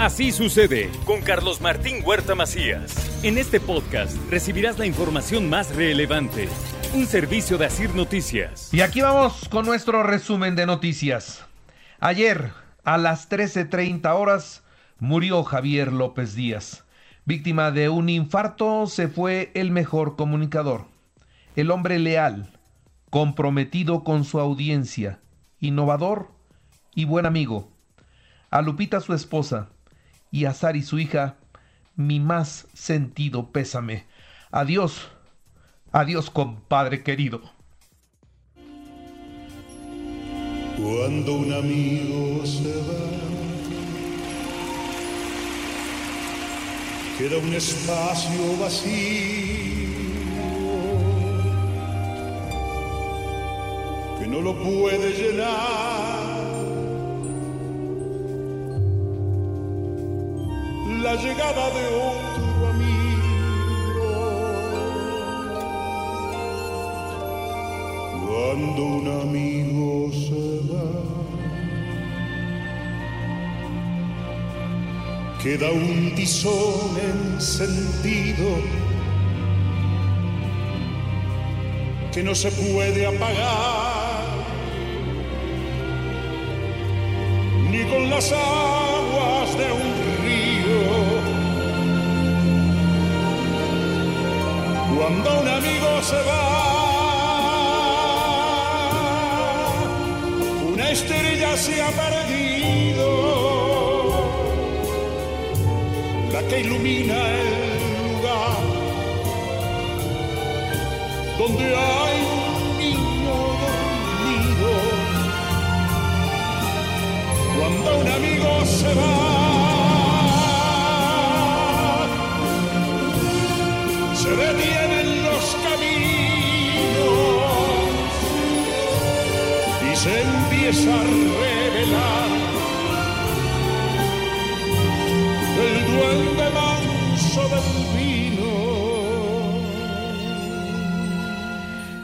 Así sucede con Carlos Martín Huerta Macías. En este podcast recibirás la información más relevante. Un servicio de Asir Noticias. Y aquí vamos con nuestro resumen de noticias. Ayer, a las 13.30 horas, murió Javier López Díaz. Víctima de un infarto, se fue el mejor comunicador. El hombre leal, comprometido con su audiencia, innovador y buen amigo. A Lupita, su esposa, y a Sari, su hija, mi más sentido pésame. Adiós, adiós, compadre querido. Cuando un amigo se va, queda un espacio vacío que no lo puede llenar. La llegada de otro amigo. Cuando un amigo se va, queda un tizón encendido que no se puede apagar ni con las aguas de un Cuando un amigo se va, una estrella se ha perdido, la que ilumina el lugar donde hay un niño dormido. Cuando un amigo se va, se empieza a revelar el duende manso del vino.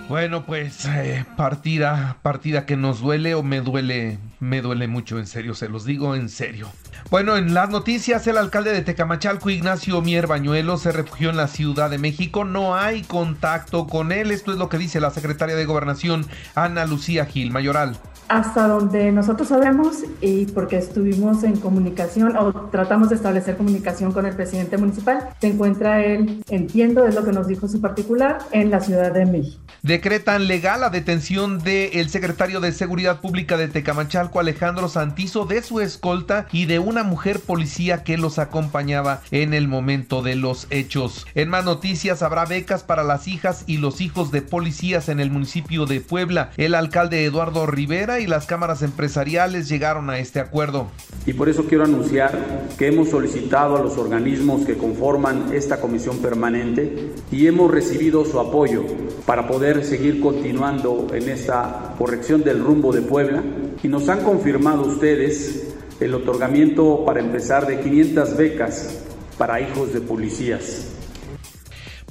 Bueno, pues eh, partida, partida que nos duele o me duele, me duele mucho, en serio, se los digo en serio. Bueno, en las noticias, el alcalde de Tecamachalco, Ignacio Mier Bañuelo, se refugió en la Ciudad de México. No hay contacto con él. Esto es lo que dice la secretaria de Gobernación, Ana Lucía Gil Mayoral. Hasta donde nosotros sabemos y porque estuvimos en comunicación o tratamos de establecer comunicación con el presidente municipal, se encuentra él, entiendo, es lo que nos dijo su particular, en la Ciudad de México. Decretan legal la detención del secretario de Seguridad Pública de Tecamachalco, Alejandro Santizo, de su escolta y de una mujer policía que los acompañaba en el momento de los hechos. En más noticias, habrá becas para las hijas y los hijos de policías en el municipio de Puebla. El alcalde Eduardo Rivera y las cámaras empresariales llegaron a este acuerdo. Y por eso quiero anunciar que hemos solicitado a los organismos que conforman esta comisión permanente y hemos recibido su apoyo para poder seguir continuando en esta corrección del rumbo de Puebla y nos han confirmado ustedes el otorgamiento para empezar de 500 becas para hijos de policías.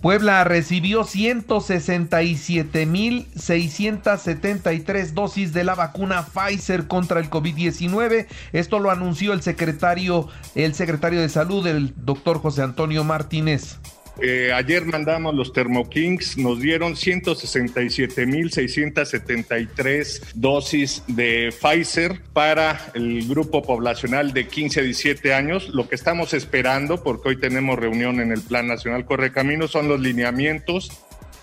Puebla recibió 167.673 dosis de la vacuna Pfizer contra el COVID-19. Esto lo anunció el secretario, el secretario de Salud, el doctor José Antonio Martínez. Eh, ayer mandamos los Thermokings, nos dieron 167.673 dosis de Pfizer para el grupo poblacional de 15 a 17 años. Lo que estamos esperando, porque hoy tenemos reunión en el Plan Nacional Correcaminos, son los lineamientos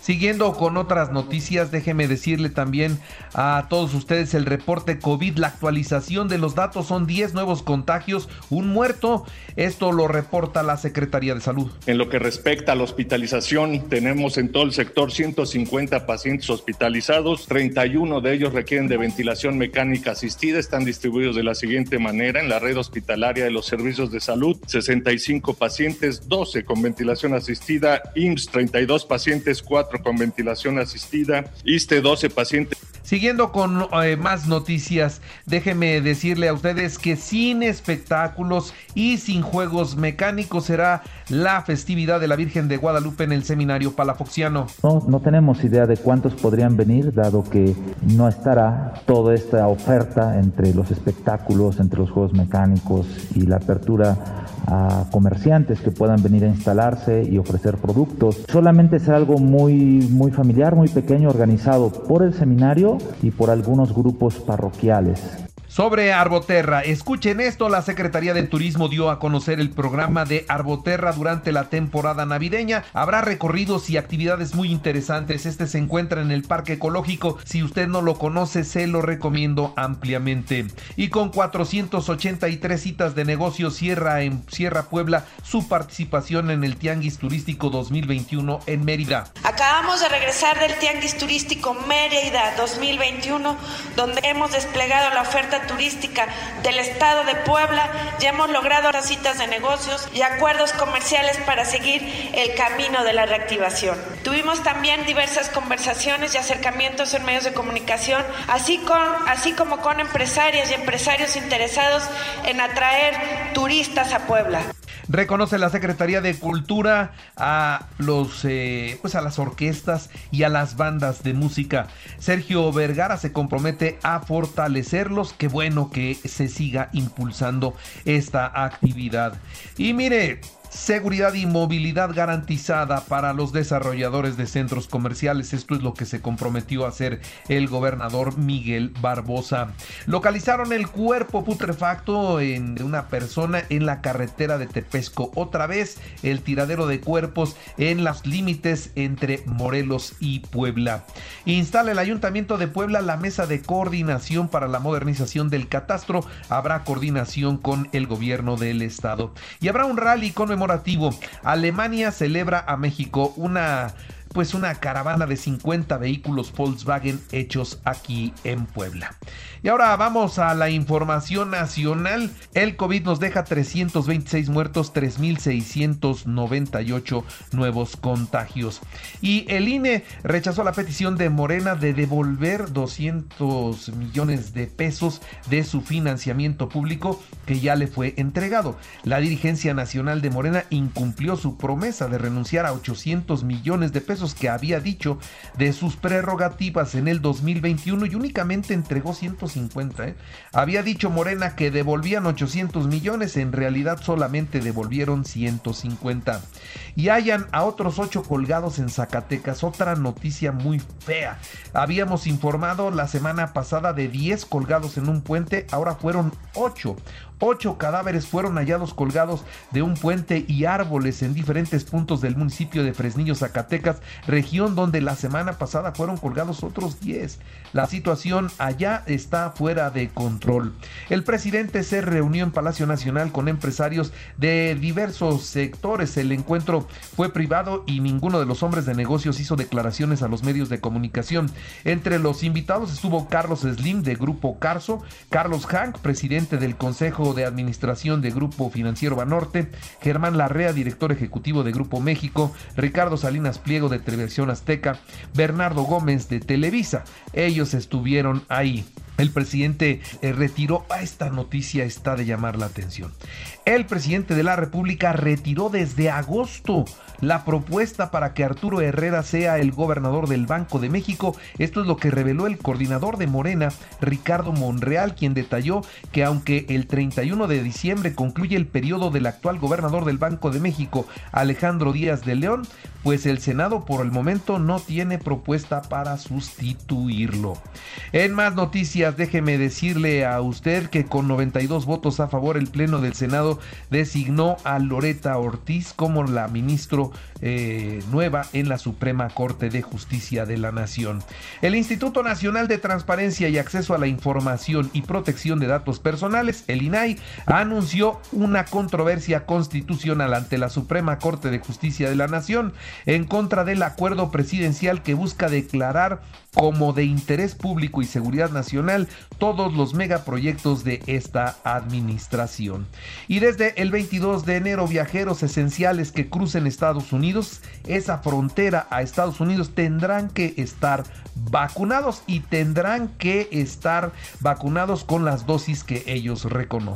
Siguiendo con otras noticias, déjeme decirle también a todos ustedes el reporte COVID, la actualización de los datos son 10 nuevos contagios, un muerto. Esto lo reporta la Secretaría de Salud. En lo que respecta a la hospitalización, tenemos en todo el sector 150 pacientes hospitalizados, 31 de ellos requieren de ventilación mecánica asistida, están distribuidos de la siguiente manera en la red hospitalaria de los servicios de salud, 65 pacientes, 12 con ventilación asistida, IMSS 32 pacientes, 4 con ventilación asistida, ISTE 12 pacientes. Siguiendo con eh, más noticias, déjeme decirle a ustedes que sin espectáculos y sin juegos mecánicos será la festividad de la Virgen de Guadalupe en el seminario palafoxiano. No, no tenemos idea de cuántos podrían venir, dado que no estará toda esta oferta entre los espectáculos, entre los juegos mecánicos y la apertura a comerciantes que puedan venir a instalarse y ofrecer productos. Solamente es algo muy, muy familiar, muy pequeño, organizado por el seminario y por algunos grupos parroquiales. Sobre Arboterra, escuchen esto, la Secretaría de Turismo dio a conocer el programa de Arboterra durante la temporada navideña. Habrá recorridos y actividades muy interesantes. Este se encuentra en el Parque Ecológico. Si usted no lo conoce, se lo recomiendo ampliamente. Y con 483 citas de negocio cierra en Sierra Puebla su participación en el Tianguis Turístico 2021 en Mérida. Acabamos de regresar del Tianguis Turístico Mérida 2021, donde hemos desplegado la oferta turística del estado de Puebla, ya hemos logrado citas de negocios y acuerdos comerciales para seguir el camino de la reactivación. Tuvimos también diversas conversaciones y acercamientos en medios de comunicación, así, con, así como con empresarias y empresarios interesados en atraer turistas a Puebla. Reconoce la Secretaría de Cultura a los eh, pues a las orquestas y a las bandas de música. Sergio Vergara se compromete a fortalecerlos. Qué bueno que se siga impulsando esta actividad. Y mire, Seguridad y movilidad garantizada para los desarrolladores de centros comerciales. Esto es lo que se comprometió a hacer el gobernador Miguel Barbosa. Localizaron el cuerpo putrefacto de una persona en la carretera de Tepesco. Otra vez el tiradero de cuerpos en los límites entre Morelos y Puebla. Instala el Ayuntamiento de Puebla la mesa de coordinación para la modernización del catastro. Habrá coordinación con el gobierno del estado. Y habrá un rally Alemania celebra a México una pues una caravana de 50 vehículos Volkswagen hechos aquí en Puebla. Y ahora vamos a la información nacional. El COVID nos deja 326 muertos, 3.698 nuevos contagios. Y el INE rechazó la petición de Morena de devolver 200 millones de pesos de su financiamiento público que ya le fue entregado. La dirigencia nacional de Morena incumplió su promesa de renunciar a 800 millones de pesos que había dicho de sus prerrogativas en el 2021 y únicamente entregó 150 ¿eh? Había dicho Morena que devolvían 800 millones, en realidad solamente devolvieron 150. Y hayan a otros 8 colgados en Zacatecas, otra noticia muy fea. Habíamos informado la semana pasada de 10 colgados en un puente, ahora fueron 8. Ocho cadáveres fueron hallados colgados de un puente y árboles en diferentes puntos del municipio de Fresnillo, Zacatecas, región donde la semana pasada fueron colgados otros 10. La situación allá está fuera de control. El presidente se reunió en Palacio Nacional con empresarios de diversos sectores. El encuentro fue privado y ninguno de los hombres de negocios hizo declaraciones a los medios de comunicación. Entre los invitados estuvo Carlos Slim de Grupo Carso, Carlos Hank, presidente del Consejo de Administración de Grupo Financiero Banorte, Germán Larrea, director ejecutivo de Grupo México, Ricardo Salinas Pliego de Televisión Azteca, Bernardo Gómez de Televisa. Ellos estuvieron ahí. El presidente eh, retiró, a esta noticia está de llamar la atención. El presidente de la República retiró desde agosto la propuesta para que Arturo Herrera sea el gobernador del Banco de México. Esto es lo que reveló el coordinador de Morena, Ricardo Monreal, quien detalló que aunque el 31 de diciembre concluye el periodo del actual gobernador del Banco de México, Alejandro Díaz de León, pues el Senado por el momento no tiene propuesta para sustituirlo. En más noticias, déjeme decirle a usted que con 92 votos a favor el Pleno del Senado designó a Loreta Ortiz como la ministro eh, nueva en la Suprema Corte de Justicia de la Nación. El Instituto Nacional de Transparencia y Acceso a la Información y Protección de Datos Personales, el INAI, anunció una controversia constitucional ante la Suprema Corte de Justicia de la Nación en contra del acuerdo presidencial que busca declarar como de interés público y seguridad nacional todos los megaproyectos de esta administración. Y desde el 22 de enero, viajeros esenciales que crucen Estados Unidos, esa frontera a Estados Unidos tendrán que estar vacunados y tendrán que estar vacunados con las dosis que ellos reconocen.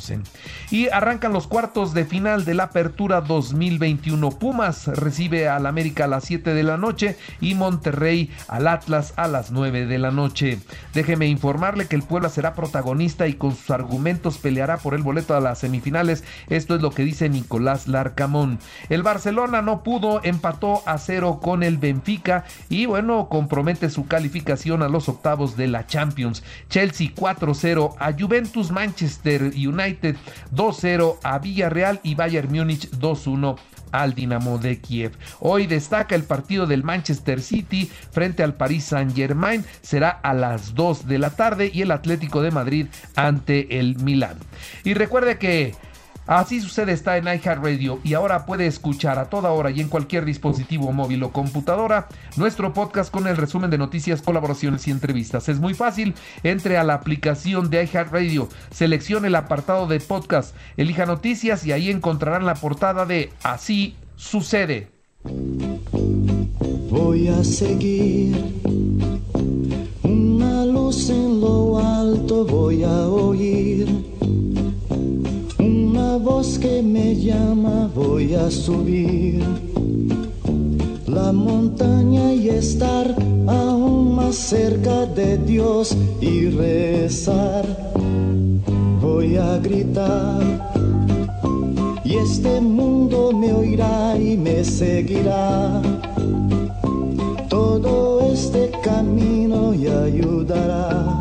Y arrancan los cuartos de final de la apertura 2021. Pumas recibe al América a las 7 de la noche y Monterrey al Atlas a las 9 de la noche. Déjeme informarle que el Puebla será protagonista y con sus argumentos peleará por el boleto a las semifinales. Esto es lo que dice Nicolás Larcamón. El Barcelona no pudo, empató a cero con el Benfica y bueno, compromete su calificación a los octavos de la Champions. Chelsea 4-0 a Juventus, Manchester United 2-0 a Villarreal y Bayern Múnich 2-1 al Dinamo de Kiev. Hoy destaca el partido del Manchester City frente al Paris Saint-Germain. Será a las 2 de la tarde y el Atlético de Madrid ante el Milán. Y recuerde que Así sucede está en iHeartRadio y ahora puede escuchar a toda hora y en cualquier dispositivo móvil o computadora nuestro podcast con el resumen de noticias, colaboraciones y entrevistas. Es muy fácil, entre a la aplicación de iHeartRadio, seleccione el apartado de podcast, elija noticias y ahí encontrarán la portada de Así sucede. Voy a seguir una luz en lo alto, voy a oír voz que me llama voy a subir la montaña y estar aún más cerca de Dios y rezar. Voy a gritar y este mundo me oirá y me seguirá. Todo este camino y ayudará